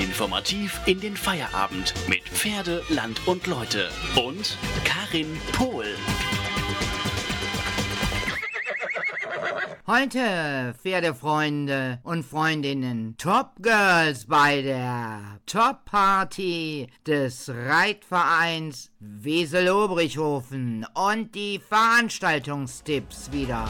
Informativ in den Feierabend mit Pferde, Land und Leute. Und Karin Pohl. Heute, Pferdefreunde und Freundinnen, Top Girls bei der Top Party des Reitvereins Wesel-Obrichhofen und die Veranstaltungstipps wieder.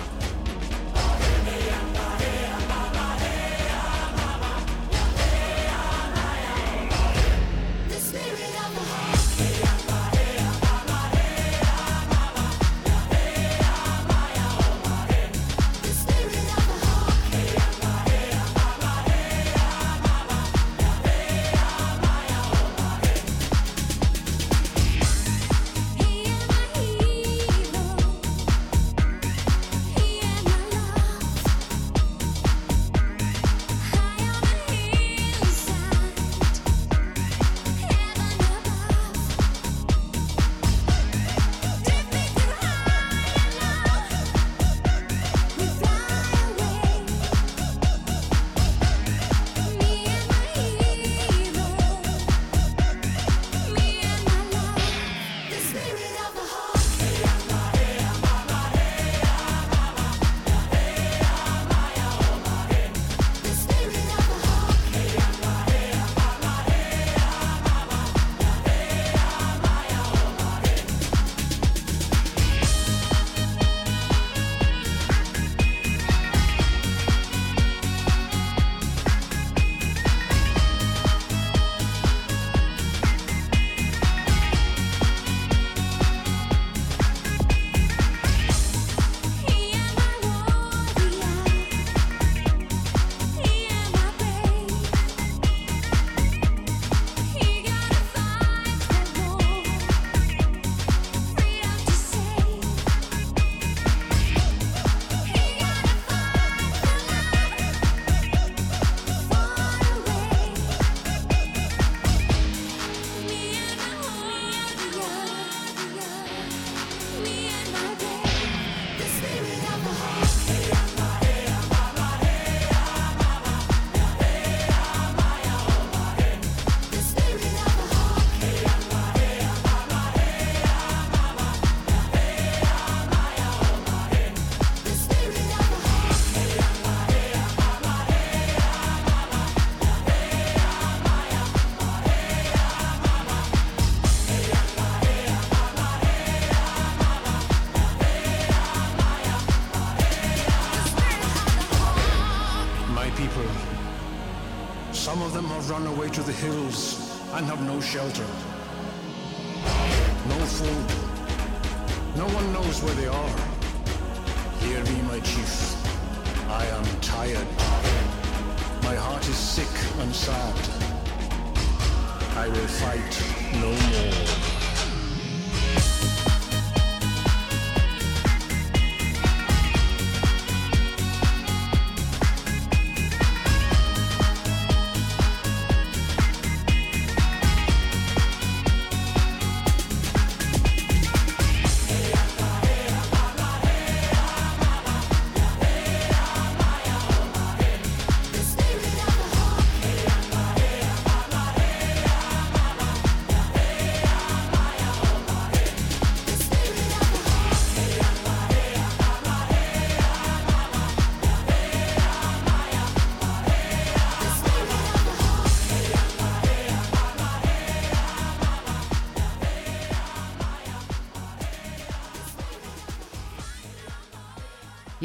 Shelter.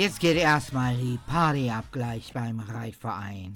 Jetzt geht erstmal die Party ab beim Reitverein.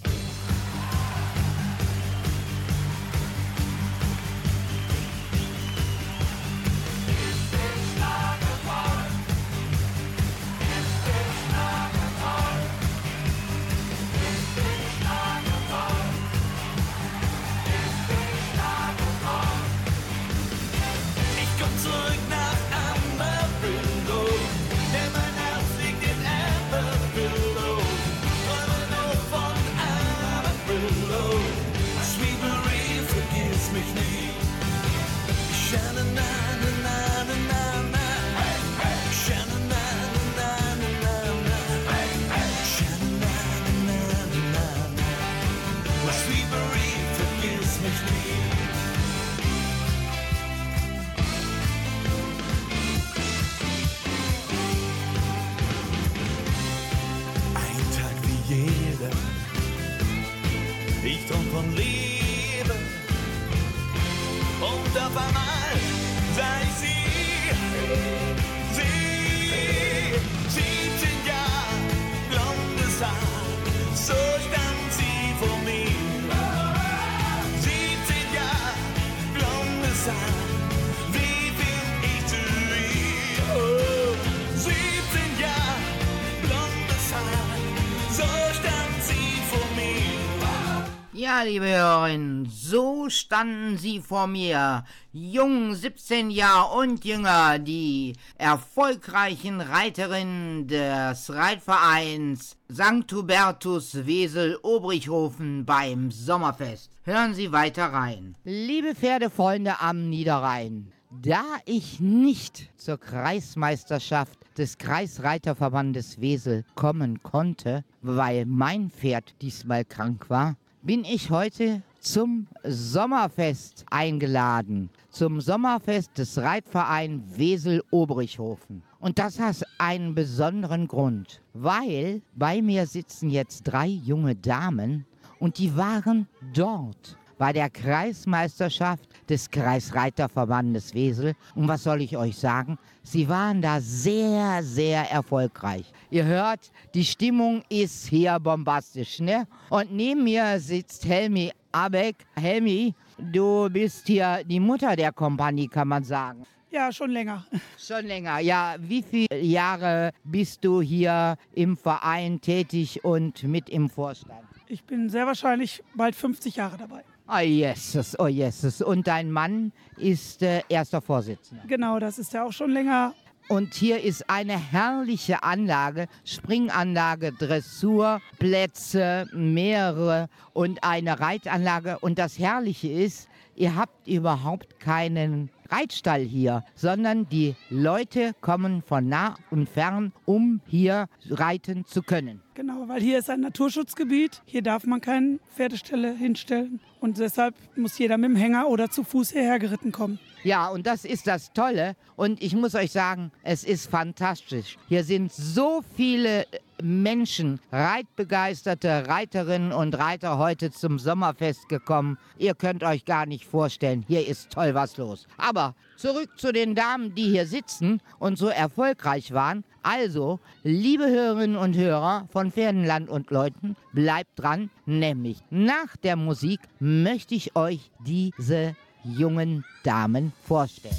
Standen sie vor mir, jung, 17 Jahre und jünger, die erfolgreichen Reiterinnen des Reitvereins St. Hubertus Wesel Obrichhofen beim Sommerfest. Hören Sie weiter rein. Liebe Pferdefreunde am Niederrhein, da ich nicht zur Kreismeisterschaft des Kreisreiterverbandes Wesel kommen konnte, weil mein Pferd diesmal krank war, bin ich heute zum Sommerfest eingeladen. Zum Sommerfest des Reitvereins Wesel Obrichhofen. Und das hat einen besonderen Grund, weil bei mir sitzen jetzt drei junge Damen und die waren dort bei der Kreismeisterschaft des Kreisreiterverbandes Wesel. Und was soll ich euch sagen? Sie waren da sehr, sehr erfolgreich. Ihr hört, die Stimmung ist hier bombastisch, ne? Und neben mir sitzt Helmi Abeck. Helmi, du bist hier die Mutter der Kompanie, kann man sagen. Ja, schon länger. Schon länger. Ja, wie viele Jahre bist du hier im Verein tätig und mit im Vorstand? Ich bin sehr wahrscheinlich bald 50 Jahre dabei. Oh Jesus, oh Jesus. Und dein Mann ist äh, erster Vorsitzender. Genau, das ist ja auch schon länger. Und hier ist eine herrliche Anlage, Springanlage, Dressurplätze, mehrere und eine Reitanlage. Und das Herrliche ist, ihr habt überhaupt keinen Reitstall hier, sondern die Leute kommen von nah und fern, um hier reiten zu können. Genau, weil hier ist ein Naturschutzgebiet. Hier darf man keine Pferdestelle hinstellen. Und deshalb muss jeder mit dem Hänger oder zu Fuß hierher geritten kommen. Ja, und das ist das Tolle. Und ich muss euch sagen, es ist fantastisch. Hier sind so viele Menschen, reitbegeisterte Reiterinnen und Reiter heute zum Sommerfest gekommen. Ihr könnt euch gar nicht vorstellen, hier ist toll was los. Aber zurück zu den Damen, die hier sitzen und so erfolgreich waren. Also, liebe Hörerinnen und Hörer von Pferdenland und Leuten, bleibt dran, nämlich nach der Musik möchte ich euch diese jungen Damen vorstellen.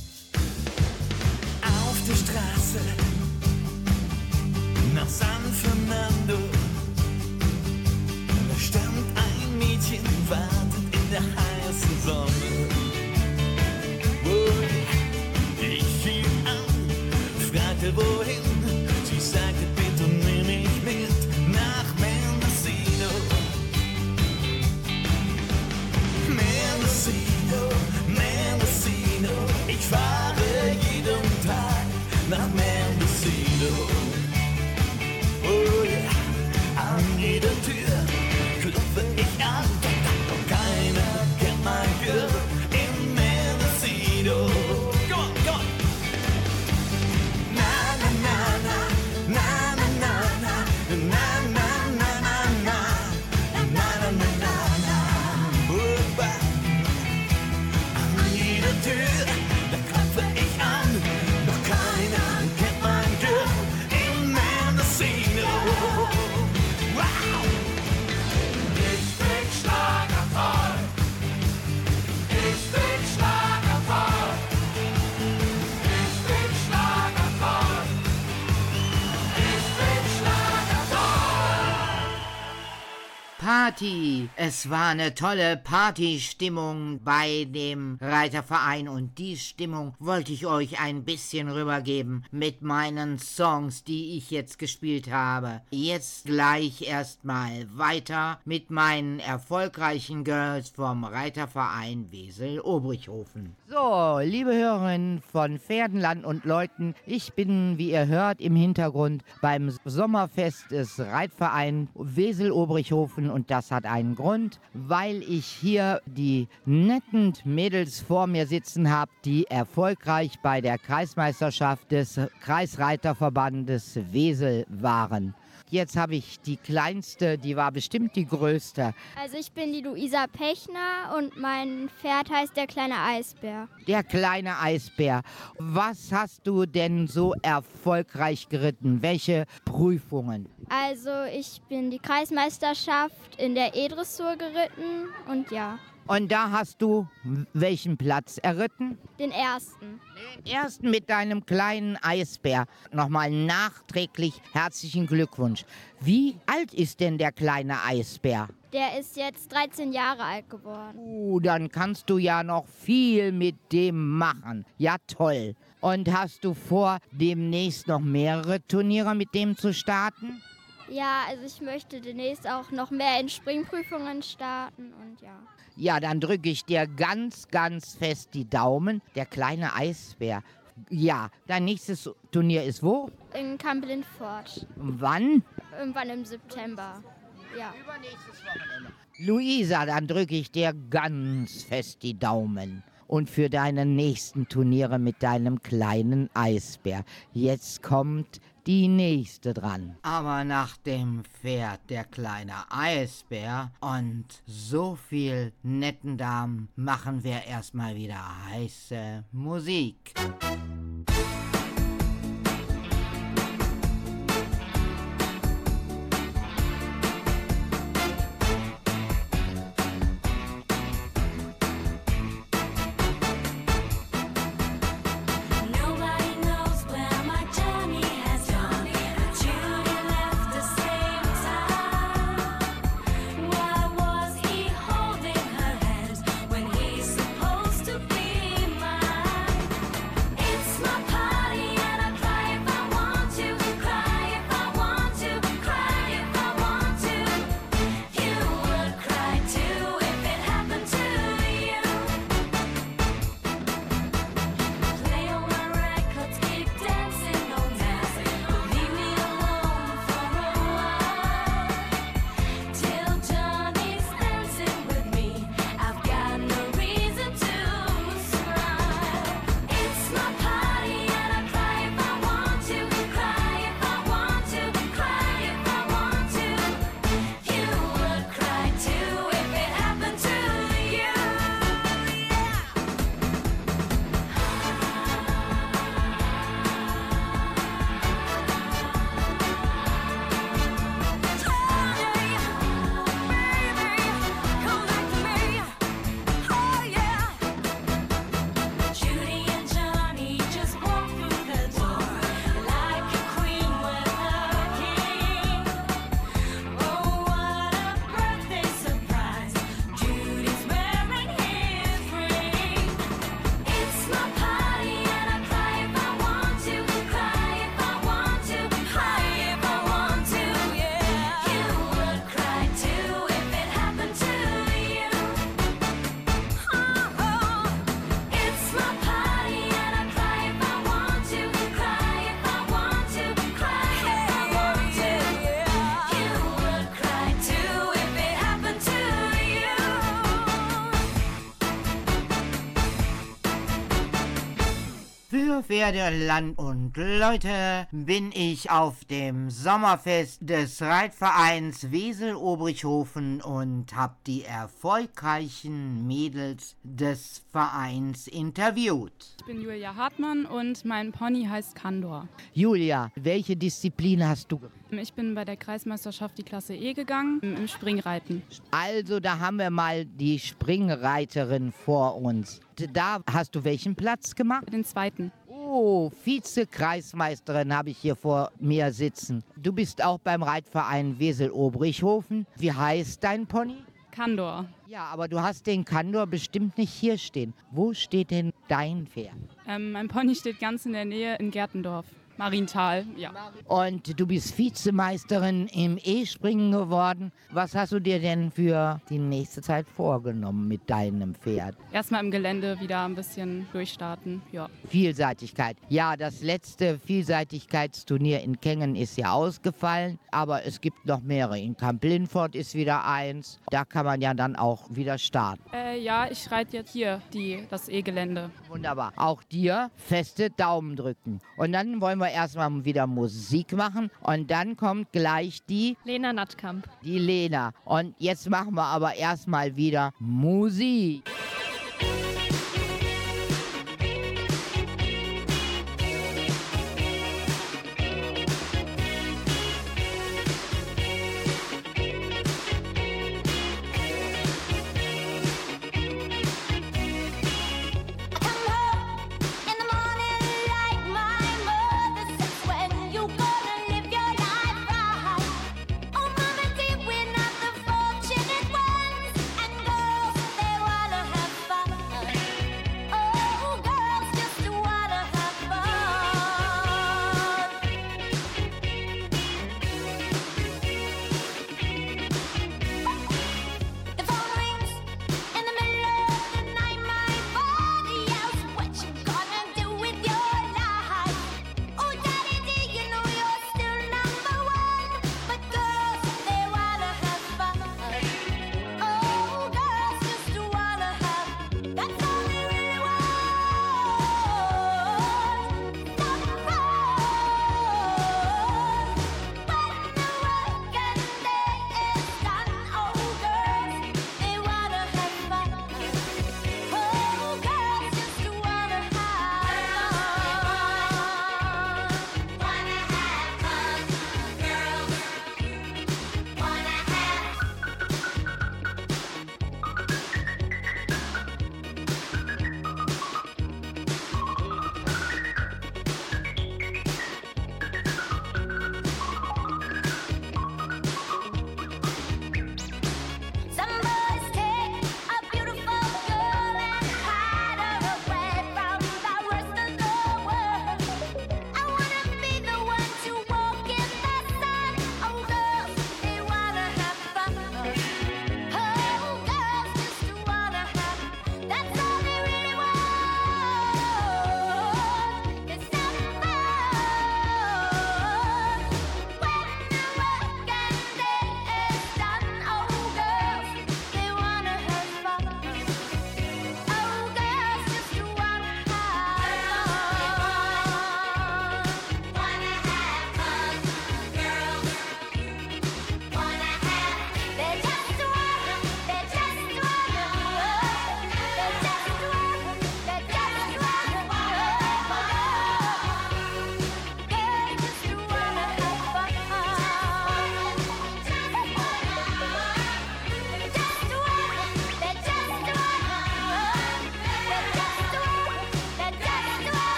auf der Straße nach San Fernando. Da stand ein Mädchen, wartet in der heißen Sonne. Oh, ich fiel an, fragte wohin. Party! Es war eine tolle Partystimmung bei dem Reiterverein und die Stimmung wollte ich euch ein bisschen rübergeben mit meinen Songs, die ich jetzt gespielt habe. Jetzt gleich erstmal weiter mit meinen erfolgreichen Girls vom Reiterverein Wesel Obrichhofen. So, liebe Hörerinnen von Pferdenland und Leuten, ich bin, wie ihr hört, im Hintergrund beim Sommerfest des Reitvereins Wesel Obrichhofen und das hat einen Grund, weil ich hier die netten Mädels vor mir sitzen habe, die erfolgreich bei der Kreismeisterschaft des Kreisreiterverbandes Wesel waren. Jetzt habe ich die kleinste, die war bestimmt die größte. Also ich bin die Luisa Pechner und mein Pferd heißt der kleine Eisbär. Der kleine Eisbär. Was hast du denn so erfolgreich geritten? Welche Prüfungen? Also ich bin die Kreismeisterschaft in der E-Dressur geritten und ja, Und da hast du welchen Platz erritten? den ersten. Den ersten mit deinem kleinen Eisbär. Nochmal nachträglich herzlichen Glückwunsch. Wie alt ist denn der kleine Eisbär? Der ist jetzt 13 Jahre alt geworden. Uh, dann kannst du ja noch viel mit dem machen. Ja, toll. Und hast du vor, demnächst noch mehrere Turniere mit dem zu starten? Ja, also ich möchte demnächst auch noch mehr in Springprüfungen starten und ja. Ja, dann drücke ich dir ganz, ganz fest die Daumen. Der kleine Eisbär. Ja, dein nächstes Turnier ist wo? In Kamp-Lindfort. Wann? Irgendwann im September. Ja. Übernächstes Wochenende. Luisa, dann drücke ich dir ganz fest die Daumen. Und für deine nächsten Turniere mit deinem kleinen Eisbär. Jetzt kommt die nächste dran. Aber nach dem Pferd der kleine Eisbär und so viel netten Damen machen wir erstmal wieder heiße Musik. Nobody Pferde, Land und Leute bin ich auf dem Sommerfest des Reitvereins Wesel-Obrichhofen und habe die erfolgreichen Mädels des Vereins interviewt. Ich bin Julia Hartmann und mein Pony heißt Kandor. Julia, welche Disziplin hast du? Ich bin bei der Kreismeisterschaft die Klasse E gegangen, im Springreiten. Also, da haben wir mal die Springreiterin vor uns. Da hast du welchen Platz gemacht? Den zweiten. Oh, Vize-Kreismeisterin habe ich hier vor mir sitzen. Du bist auch beim Reitverein Wesel-Obrichhofen. Wie heißt dein Pony? Kandor. Ja, aber du hast den Kandor bestimmt nicht hier stehen. Wo steht denn dein Pferd? Ähm, mein Pony steht ganz in der Nähe in Gertendorf. Marienthal, ja. Und du bist Vizemeisterin im E-Springen geworden. Was hast du dir denn für die nächste Zeit vorgenommen mit deinem Pferd? Erstmal im Gelände wieder ein bisschen durchstarten, ja. Vielseitigkeit. Ja, das letzte Vielseitigkeitsturnier in Kengen ist ja ausgefallen, aber es gibt noch mehrere. In Camp Linford ist wieder eins. Da kann man ja dann auch wieder starten. Äh, ja, ich reite jetzt hier die, das E-Gelände. Wunderbar. Auch dir feste Daumen drücken. Und dann wollen wir erstmal wieder Musik machen und dann kommt gleich die, Lena Nattkamp. die Lena. Und jetzt machen wir aber erstmal wieder Musik.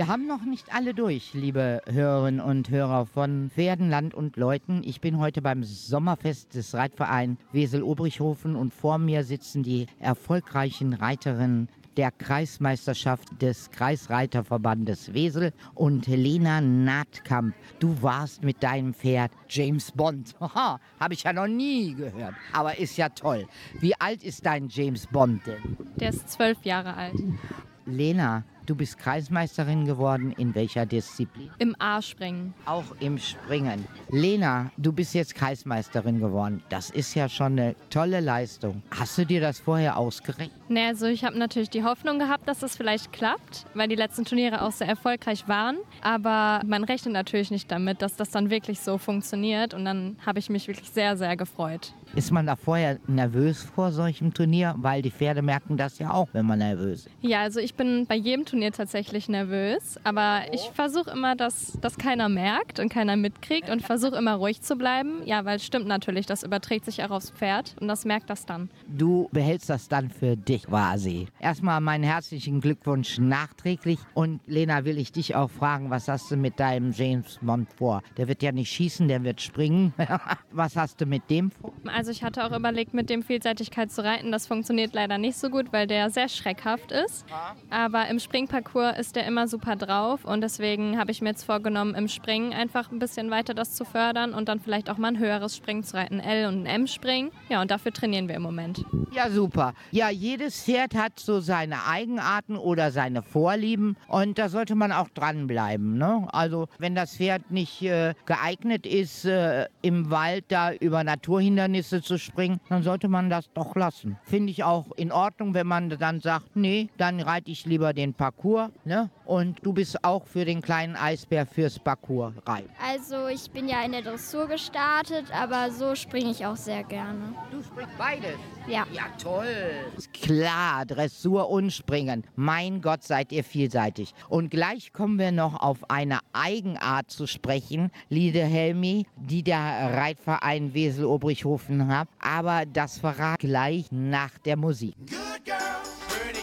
Wir haben noch nicht alle durch, liebe Hörerinnen und Hörer von Pferden, Land und Leuten. Ich bin heute beim Sommerfest des Reitvereins Wesel-Obrichhofen und vor mir sitzen die erfolgreichen Reiterinnen der Kreismeisterschaft des Kreisreiterverbandes Wesel und Helena Nahtkamp. Du warst mit deinem Pferd James Bond. Haha, habe ich ja noch nie gehört. Aber ist ja toll. Wie alt ist dein James Bond denn? Der ist zwölf Jahre alt. Lena, du bist Kreismeisterin geworden. In welcher Disziplin? Im A-Springen. Auch im Springen. Lena, du bist jetzt Kreismeisterin geworden. Das ist ja schon eine tolle Leistung. Hast du dir das vorher ausgerechnet? Ne, also ich habe natürlich die Hoffnung gehabt, dass das vielleicht klappt, weil die letzten Turniere auch sehr erfolgreich waren. Aber man rechnet natürlich nicht damit, dass das dann wirklich so funktioniert. Und dann habe ich mich wirklich sehr, sehr gefreut. Ist man da vorher nervös vor solchem Turnier? Weil die Pferde merken das ja auch, wenn man nervös ist. Ja, also ich bin bei jedem Turnier tatsächlich nervös, aber ich versuche immer, dass das keiner merkt und keiner mitkriegt und versuche immer ruhig zu bleiben. Ja, weil es stimmt natürlich, das überträgt sich auch aufs Pferd und das merkt das dann. Du behältst das dann für dich quasi. Erstmal meinen herzlichen Glückwunsch nachträglich. Und Lena, will ich dich auch fragen, was hast du mit deinem James Bond vor? Der wird ja nicht schießen, der wird springen. was hast du mit dem vor? Also ich hatte auch überlegt, mit dem Vielseitigkeit zu reiten. Das funktioniert leider nicht so gut, weil der sehr schreckhaft ist. Aber im Springparcours ist der immer super drauf und deswegen habe ich mir jetzt vorgenommen, im Springen einfach ein bisschen weiter das zu fördern und dann vielleicht auch mal ein höheres Springen zu reiten, L und ein M-Springen. Ja, und dafür trainieren wir im Moment. Ja, super. Ja, jedes Pferd hat so seine Eigenarten oder seine Vorlieben und da sollte man auch dranbleiben. Ne? Also, wenn das Pferd nicht äh, geeignet ist, äh, im Wald da über Naturhindernisse zu springen, dann sollte man das doch lassen. Finde ich auch in Ordnung, wenn man dann sagt, nee, dann reite ich lieber den Parcours. Ne? Und du bist auch für den kleinen Eisbär fürs Parcours reiten. Also ich bin ja in der Dressur gestartet, aber so springe ich auch sehr gerne. Du springst beides. Ja. Ja, toll. Klar, Dressur und Springen. Mein Gott, seid ihr vielseitig. Und gleich kommen wir noch auf eine Eigenart zu sprechen, Liede Helmi, die der Reitverein Wesel-Obrichhofen hat. Aber das verrat gleich nach der Musik. Good girl,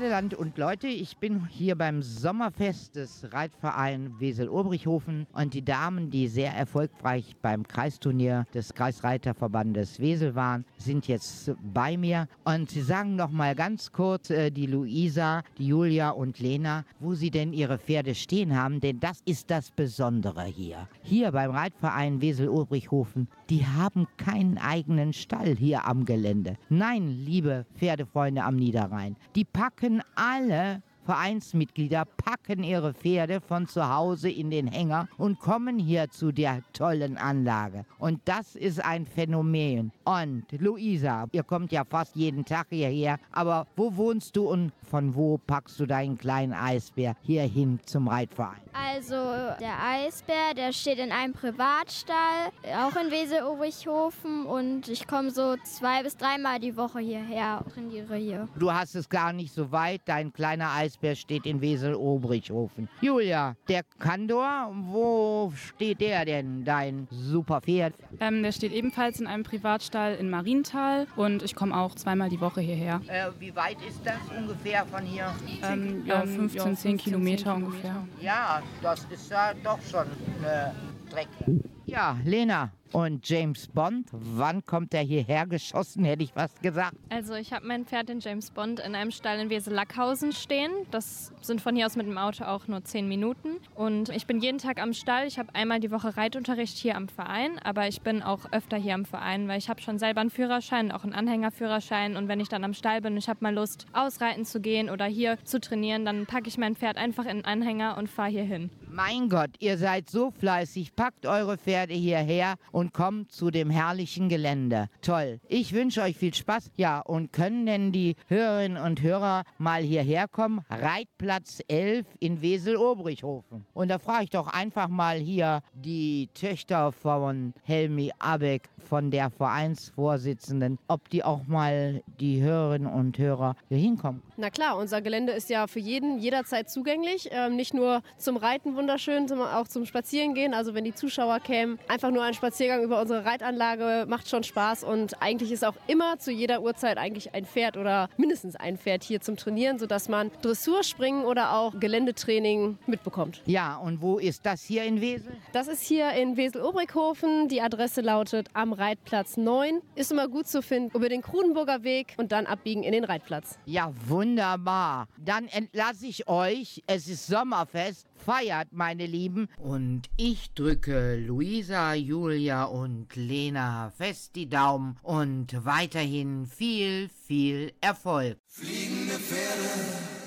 Pferdeland und Leute, ich bin hier beim Sommerfest des Reitvereins Wesel-Obrichhofen und die Damen, die sehr erfolgreich beim Kreisturnier des Kreisreiterverbandes Wesel waren, sind jetzt bei mir und sie sagen noch mal ganz kurz, äh, die Luisa, die Julia und Lena, wo sie denn ihre Pferde stehen haben, denn das ist das Besondere hier. Hier beim Reitverein Wesel-Obrichhofen, die haben keinen eigenen Stall hier am Gelände. Nein, liebe Pferdefreunde am Niederrhein, die packen alle Vereinsmitglieder packen ihre Pferde von zu Hause in den Hänger und kommen hier zu der tollen Anlage. Und das ist ein Phänomen. Und Luisa, ihr kommt ja fast jeden Tag hierher, aber wo wohnst du und von wo packst du deinen kleinen Eisbär hierhin zum Reitverein? Also der Eisbär, der steht in einem Privatstall, auch in Wesel-Obrichhofen und ich komme so zwei bis dreimal die Woche hierher, trainiere hier. Du hast es gar nicht so weit, dein kleiner Eisbär steht in Wesel-Obrichhofen. Julia, der Kandor, wo steht der denn, dein super Pferd? Ähm, der steht ebenfalls in einem Privatstall in Marienthal und ich komme auch zweimal die Woche hierher. Äh, wie weit ist das ungefähr von hier? Ähm, ja, 15, 10 Kilometer ungefähr. Ja, das ist ja doch schon eine Strecke. Ja, Lena und James Bond, wann kommt er hierher geschossen, hätte ich fast gesagt. Also ich habe mein Pferd, den James Bond, in einem Stall in Wesel-Lackhausen stehen. Das sind von hier aus mit dem Auto auch nur zehn Minuten. Und ich bin jeden Tag am Stall. Ich habe einmal die Woche Reitunterricht hier am Verein, aber ich bin auch öfter hier am Verein, weil ich habe schon selber einen Führerschein, auch einen Anhängerführerschein. Und wenn ich dann am Stall bin und ich habe mal Lust, ausreiten zu gehen oder hier zu trainieren, dann packe ich mein Pferd einfach in einen Anhänger und fahre hier hin. Mein Gott, ihr seid so fleißig, packt eure Pferde hierher und kommt zu dem herrlichen Gelände. Toll. Ich wünsche euch viel Spaß. Ja, und können denn die Hörerinnen und Hörer mal hierher kommen? Reitplatz 11 in Wesel-Obrichhofen. Und da frage ich doch einfach mal hier die Töchter von Helmi Abeck, von der Vereinsvorsitzenden, ob die auch mal die Hörerinnen und Hörer hier hinkommen. Na klar, unser Gelände ist ja für jeden jederzeit zugänglich. Ähm, nicht nur zum Reiten wunderschön, sondern auch zum Spazierengehen. Also wenn die Zuschauer kämen, einfach nur ein Spaziergang über unsere Reitanlage macht schon Spaß. Und eigentlich ist auch immer zu jeder Uhrzeit eigentlich ein Pferd oder mindestens ein Pferd hier zum Trainieren, sodass man Dressurspringen oder auch Geländetraining mitbekommt. Ja, und wo ist das hier in Wesel? Das ist hier in Wesel-Obrighofen. Die Adresse lautet am Reitplatz 9. Ist immer gut zu finden über den Kronenburger Weg und dann abbiegen in den Reitplatz. Ja, wunderbar. Dann entlasse ich euch. Es ist Sommerfest. Feiert, meine Lieben. Und ich drücke Luisa, Julia und Lena fest die Daumen und weiterhin viel, viel Erfolg. Fliegende Pferde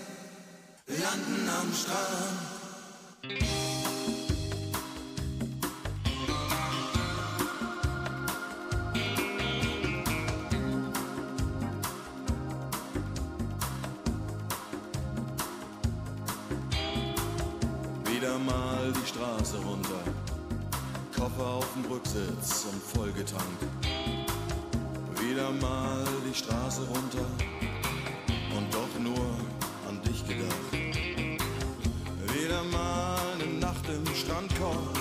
landen am Strand. Wieder mal die Straße runter, Koffer auf dem Rücksitz und vollgetankt. Wieder mal die Straße runter und doch nur an dich gedacht. Wieder mal eine Nacht im Strandkorb,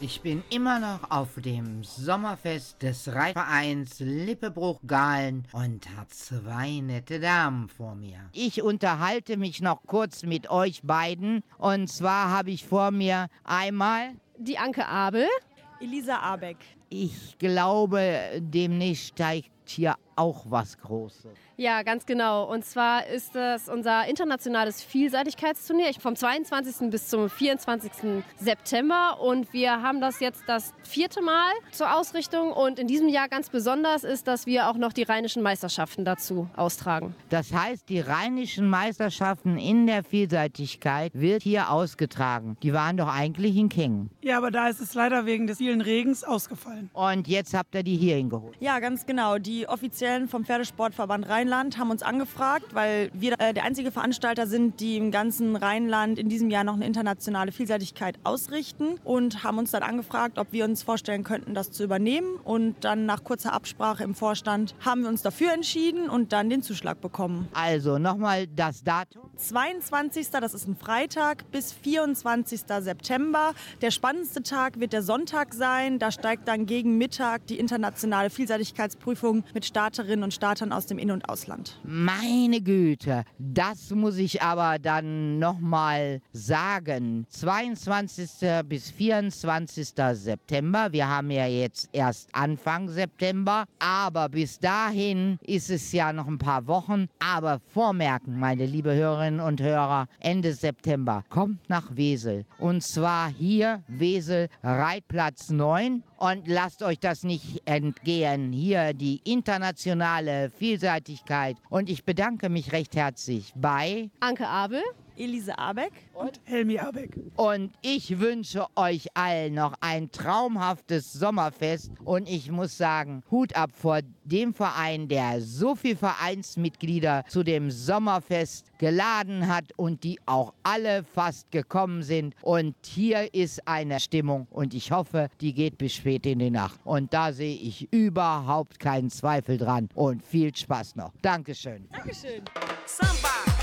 Ich bin immer noch auf dem Sommerfest des Reitvereins Lippebruch-Gahlen und habe zwei nette Damen vor mir. Ich unterhalte mich noch kurz mit euch beiden. Und zwar habe ich vor mir einmal Die Anke Abel. Elisa Abeck. Ich glaube, demnächst steigt hier auch was Großes. Ja, ganz genau. Und zwar ist das unser internationales Vielseitigkeitsturnier vom 22. bis zum 24. September. Und wir haben das jetzt das vierte Mal zur Ausrichtung. Und in diesem Jahr ganz besonders ist, dass wir auch noch die rheinischen Meisterschaften dazu austragen. Das heißt, die rheinischen Meisterschaften in der Vielseitigkeit wird hier ausgetragen. Die waren doch eigentlich in Kingen. Ja, aber da ist es leider wegen des vielen Regens ausgefallen. Und jetzt habt ihr die hier hingeholt. Ja, ganz genau. Die Offiziellen vom Pferdesportverband Rheinland haben uns angefragt, weil wir äh, der einzige Veranstalter sind, die im ganzen Rheinland in diesem Jahr noch eine internationale Vielseitigkeit ausrichten und haben uns dann angefragt, ob wir uns vorstellen könnten, das zu übernehmen. Und dann nach kurzer Absprache im Vorstand haben wir uns dafür entschieden und dann den Zuschlag bekommen. Also nochmal das Datum. 22. das ist ein Freitag bis 24. September. Der spannendste Tag wird der Sonntag sein. Da steigt dann gegen Mittag die internationale Vielseitigkeitsprüfung mit Starterinnen und Startern aus dem In- und Ausland. Meine Güte, das muss ich aber dann nochmal sagen. 22. bis 24. September. Wir haben ja jetzt erst Anfang September, aber bis dahin ist es ja noch ein paar Wochen. Aber vormerken, meine liebe Hörerinnen und Hörer, Ende September kommt nach Wesel. Und zwar hier Wesel Reitplatz 9. Und lasst euch das nicht entgehen. Hier die internationale Vielseitigkeit. Und ich bedanke mich recht herzlich bei Anke Abel. Elise Abeck und Helmi Abeck. Und ich wünsche euch allen noch ein traumhaftes Sommerfest. Und ich muss sagen, Hut ab vor dem Verein, der so viele Vereinsmitglieder zu dem Sommerfest geladen hat und die auch alle fast gekommen sind. Und hier ist eine Stimmung und ich hoffe, die geht bis spät in die Nacht. Und da sehe ich überhaupt keinen Zweifel dran. Und viel Spaß noch. Dankeschön. Dankeschön. Samba.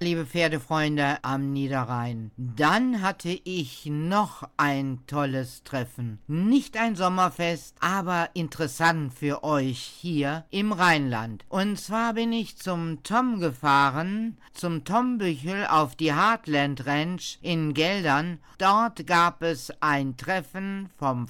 Liebe Pferdefreunde am Niederrhein. Dann hatte ich noch ein tolles Treffen. Nicht ein Sommerfest, aber interessant für euch hier im Rheinland. Und zwar bin ich zum Tom gefahren, zum Tom Büchel auf die Heartland Ranch in Geldern. Dort gab es ein Treffen vom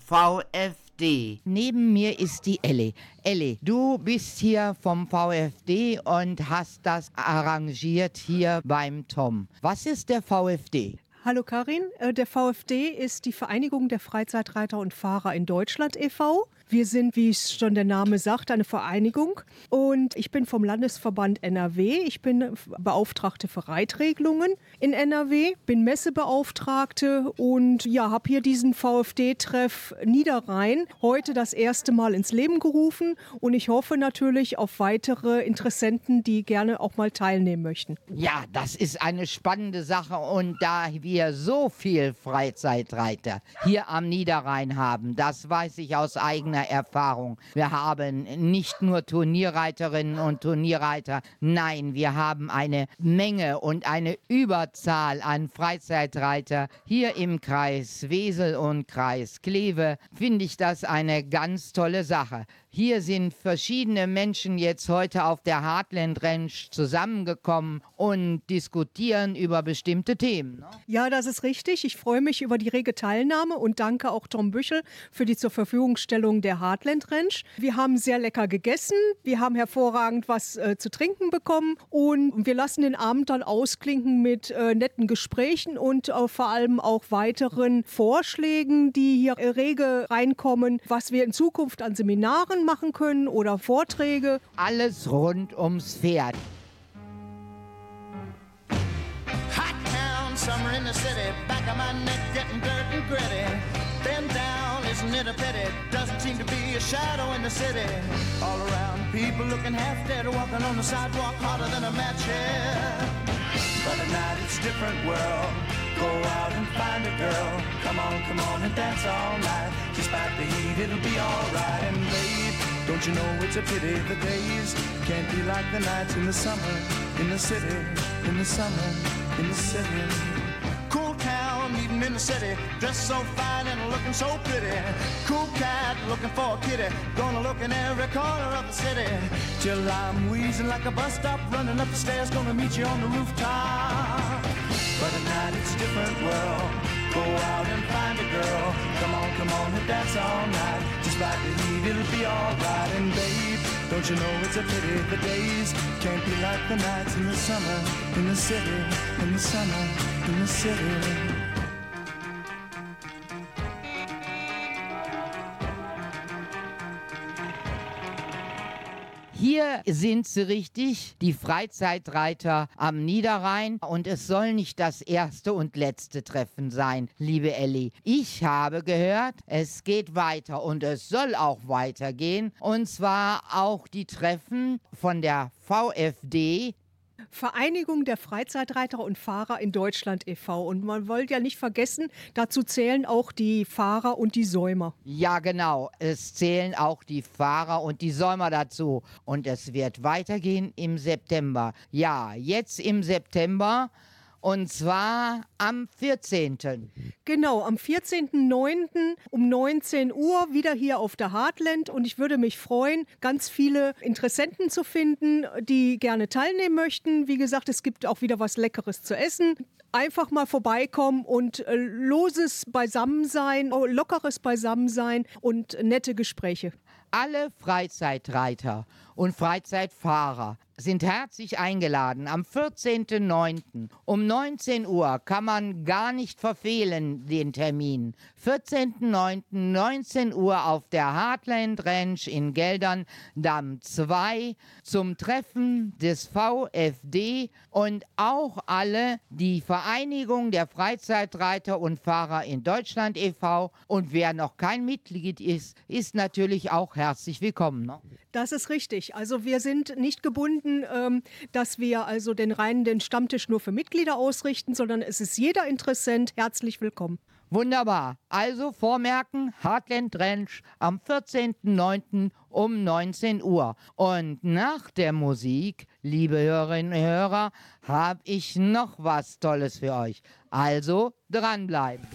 VfD. Neben mir ist die Ellie. Ellie, du bist hier vom VfD und hast das arrangiert hier beim Tom. Was ist der VfD? Hallo Karin, Äh, der VfD ist die Vereinigung der Freizeitreiter und Fahrer in Deutschland e.V. Wir sind, wie es schon der Name sagt, eine Vereinigung und ich bin vom Landesverband NRW. Ich bin Beauftragte für Reitregelungen in NRW, bin Messebeauftragte und ja, habe hier diesen VfD-Treff Niederrhein heute das erste Mal ins Leben gerufen und ich hoffe natürlich auf weitere Interessenten, die gerne auch mal teilnehmen möchten. Ja, das ist eine spannende Sache und da wir so viel Freizeitreiter hier am Niederrhein haben, das weiß ich aus eigener Erfahrung. Wir haben nicht nur Turnierreiterinnen und Turnierreiter, nein, wir haben eine Menge und eine Überzahl an Freizeitreiter hier im Kreis Wesel und Kreis Kleve. Finde ich das eine ganz tolle Sache. Hier sind verschiedene Menschen jetzt heute auf der Heartland Ranch zusammengekommen und diskutieren über bestimmte Themen. Ne? Ja, das ist richtig. Ich freue mich über die rege Teilnahme und danke auch Tom Büchel für die zur Verfügungstellung der Heartland Ranch. Wir haben sehr lecker gegessen, wir haben hervorragend was äh, zu trinken bekommen und wir lassen den Abend dann ausklinken mit äh, netten Gesprächen und äh, vor allem auch weiteren Vorschlägen, die hier äh, rege reinkommen, was wir in Zukunft an Seminaren machen können oder Vorträge. Alles rund ums Pferd. Hot town, summer in the city. Back of my neck getting dirt and gritty. Then down, isn't it a pity? Doesn't seem to be a shadow in the city. All around, people looking half dead, walking on the sidewalk harder than a match head. But at night it's a different world. Go out and find a girl. Come on, come on and dance all night. Despite the heat, it'll be alright. And babe, don't you know it's a pity the days can't be like the nights in the summer in the city, in the summer, in the city. Cool town, meeting in the city, dressed so fine and looking so pretty. Cool cat, looking for a kitty, gonna look in every corner of the city. Till I'm wheezing like a bus stop, running up the stairs, gonna meet you on the rooftop. But at night it's a different world. Go out and find a girl. Come on, come on and dance all night. Despite the heat, it'll be alright. And babe, don't you know it's a pity the days can't be like the nights in the summer, in the city, in the summer, in the city. Hier sind sie richtig, die Freizeitreiter am Niederrhein. Und es soll nicht das erste und letzte Treffen sein, liebe Elli. Ich habe gehört, es geht weiter und es soll auch weitergehen. Und zwar auch die Treffen von der VfD Vereinigung der Freizeitreiter und Fahrer in Deutschland e.V. Und man wollte ja nicht vergessen, dazu zählen auch die Fahrer und die Säumer. Ja, genau. Es zählen auch die Fahrer und die Säumer dazu. Und es wird weitergehen im September. Ja, jetzt im September. Und zwar am 14. Genau, am 14.09. um 19 Uhr wieder hier auf der Heartland. Und ich würde mich freuen, ganz viele Interessenten zu finden, die gerne teilnehmen möchten. Wie gesagt, es gibt auch wieder was Leckeres zu essen. Einfach mal vorbeikommen und äh, loses Beisammensein, oh, lockeres Beisammensein und nette Gespräche. Alle Freizeitreiter und Freizeitfahrer sind herzlich eingeladen. Am 14.09. um 19 Uhr kann man gar nicht verfehlen den Termin. 14.09. 19 Uhr auf der Heartland Ranch in Geldern, Damm 2 zum Treffen des VfD und auch alle die Vereinigung der Freizeitreiter und Fahrer in Deutschland e.V. Und wer noch kein Mitglied ist, ist natürlich auch herzlich willkommen. Ne? Das ist richtig. Also wir sind nicht gebunden, ähm, dass wir also den reinen den Stammtisch nur für Mitglieder ausrichten, sondern es ist jeder Interessent herzlich willkommen. Wunderbar. Also vormerken, Heartland Ranch am 14.09. um 19 Uhr. Und nach der Musik, liebe Hörerinnen und Hörer, habe ich noch was Tolles für euch. Also dranbleiben.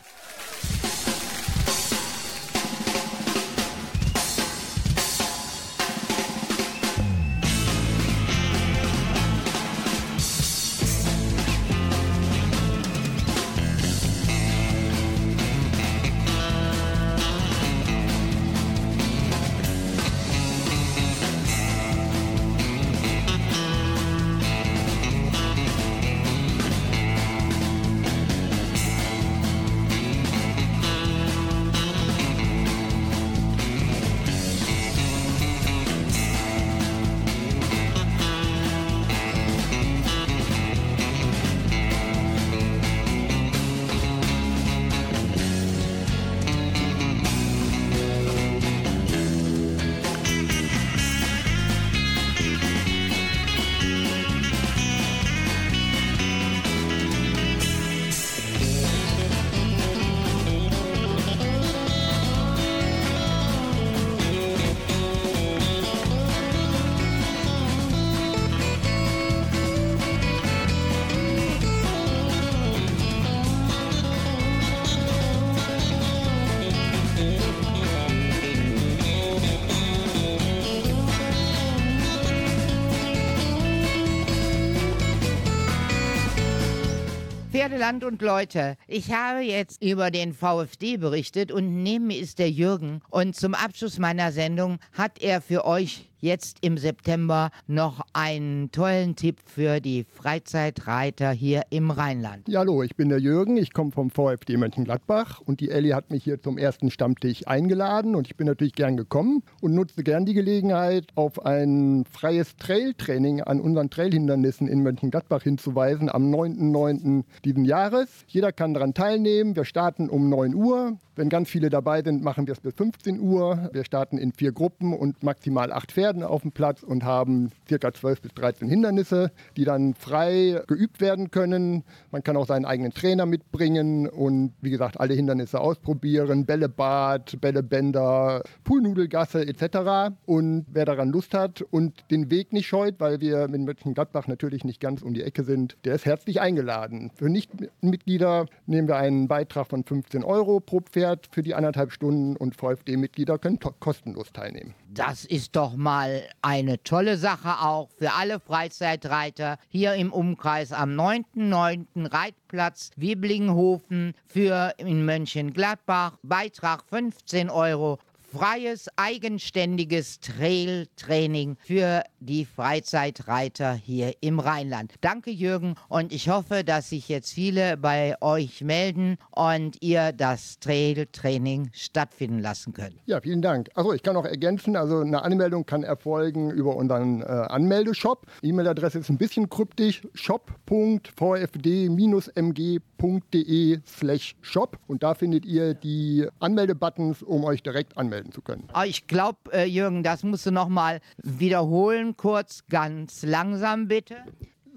Pferdeland und Leute, ich habe jetzt über den VfD berichtet und neben mir ist der Jürgen. Und zum Abschluss meiner Sendung hat er für euch jetzt im September noch einen tollen Tipp für die Freizeitreiter hier im Rheinland. Ja, hallo, ich bin der Jürgen, ich komme vom VfD Mönchengladbach und die Elli hat mich hier zum ersten Stammtisch eingeladen und ich bin natürlich gern gekommen und nutze gern die Gelegenheit, auf ein freies Trailtraining an unseren Trailhindernissen in Mönchengladbach hinzuweisen am 9.9. diesen Jahres. Jeder kann daran teilnehmen. Wir starten um 9 Uhr. Wenn ganz viele dabei sind, machen wir es bis 15 Uhr. Wir starten in vier Gruppen und maximal acht Pferden auf dem Platz und haben circa 12 bis 13 Hindernisse, die dann frei geübt werden können. Man kann auch seinen eigenen Trainer mitbringen und wie gesagt alle Hindernisse ausprobieren. Bällebad, Bällebänder, Poolnudelgasse etc. Und wer daran Lust hat und den Weg nicht scheut, weil wir mit Mönchengladbach natürlich nicht ganz um die Ecke sind, der ist herzlich eingeladen. Für Nichtmitglieder nehmen wir einen Beitrag von 15 Euro pro Pferd für die anderthalb Stunden und VfD-Mitglieder können kostenlos teilnehmen. Das ist doch mal eine tolle Sache auch für alle Freizeitreiter hier im Umkreis am 9.9. Reitplatz Wiblinghofen für in Mönchengladbach. Beitrag 15 Euro. Freies, eigenständiges Trail-Training für die Freizeitreiter hier im Rheinland. Danke, Jürgen, und ich hoffe, dass sich jetzt viele bei euch melden und ihr das Trail-Training stattfinden lassen könnt. Ja, vielen Dank. Also ich kann noch ergänzen, also eine Anmeldung kann erfolgen über unseren äh, Anmeldeshop. E-Mail-Adresse ist ein bisschen kryptisch, shop.vfd-mg.de slash shop und da findet ihr die Anmeldebuttons, um euch direkt anmelden zu können. Aber ich glaube, äh, Jürgen, das musst du noch mal wiederholen, kurz, ganz langsam bitte.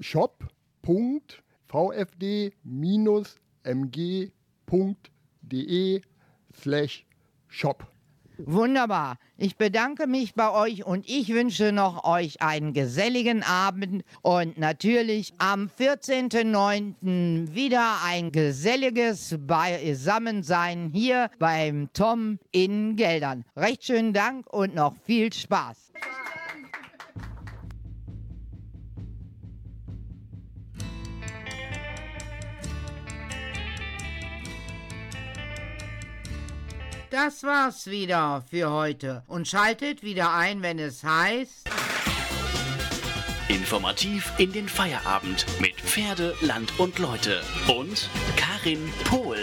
shop.vfd-mg.de slash shop. Wunderbar. Ich bedanke mich bei euch und ich wünsche noch euch einen geselligen Abend und natürlich am 14.09. wieder ein geselliges Beisammensein hier beim Tom in Geldern. Recht schönen Dank und noch viel Spaß. Das war's wieder für heute. Und schaltet wieder ein, wenn es heißt... Informativ in den Feierabend mit Pferde, Land und Leute. Und Karin Pohl.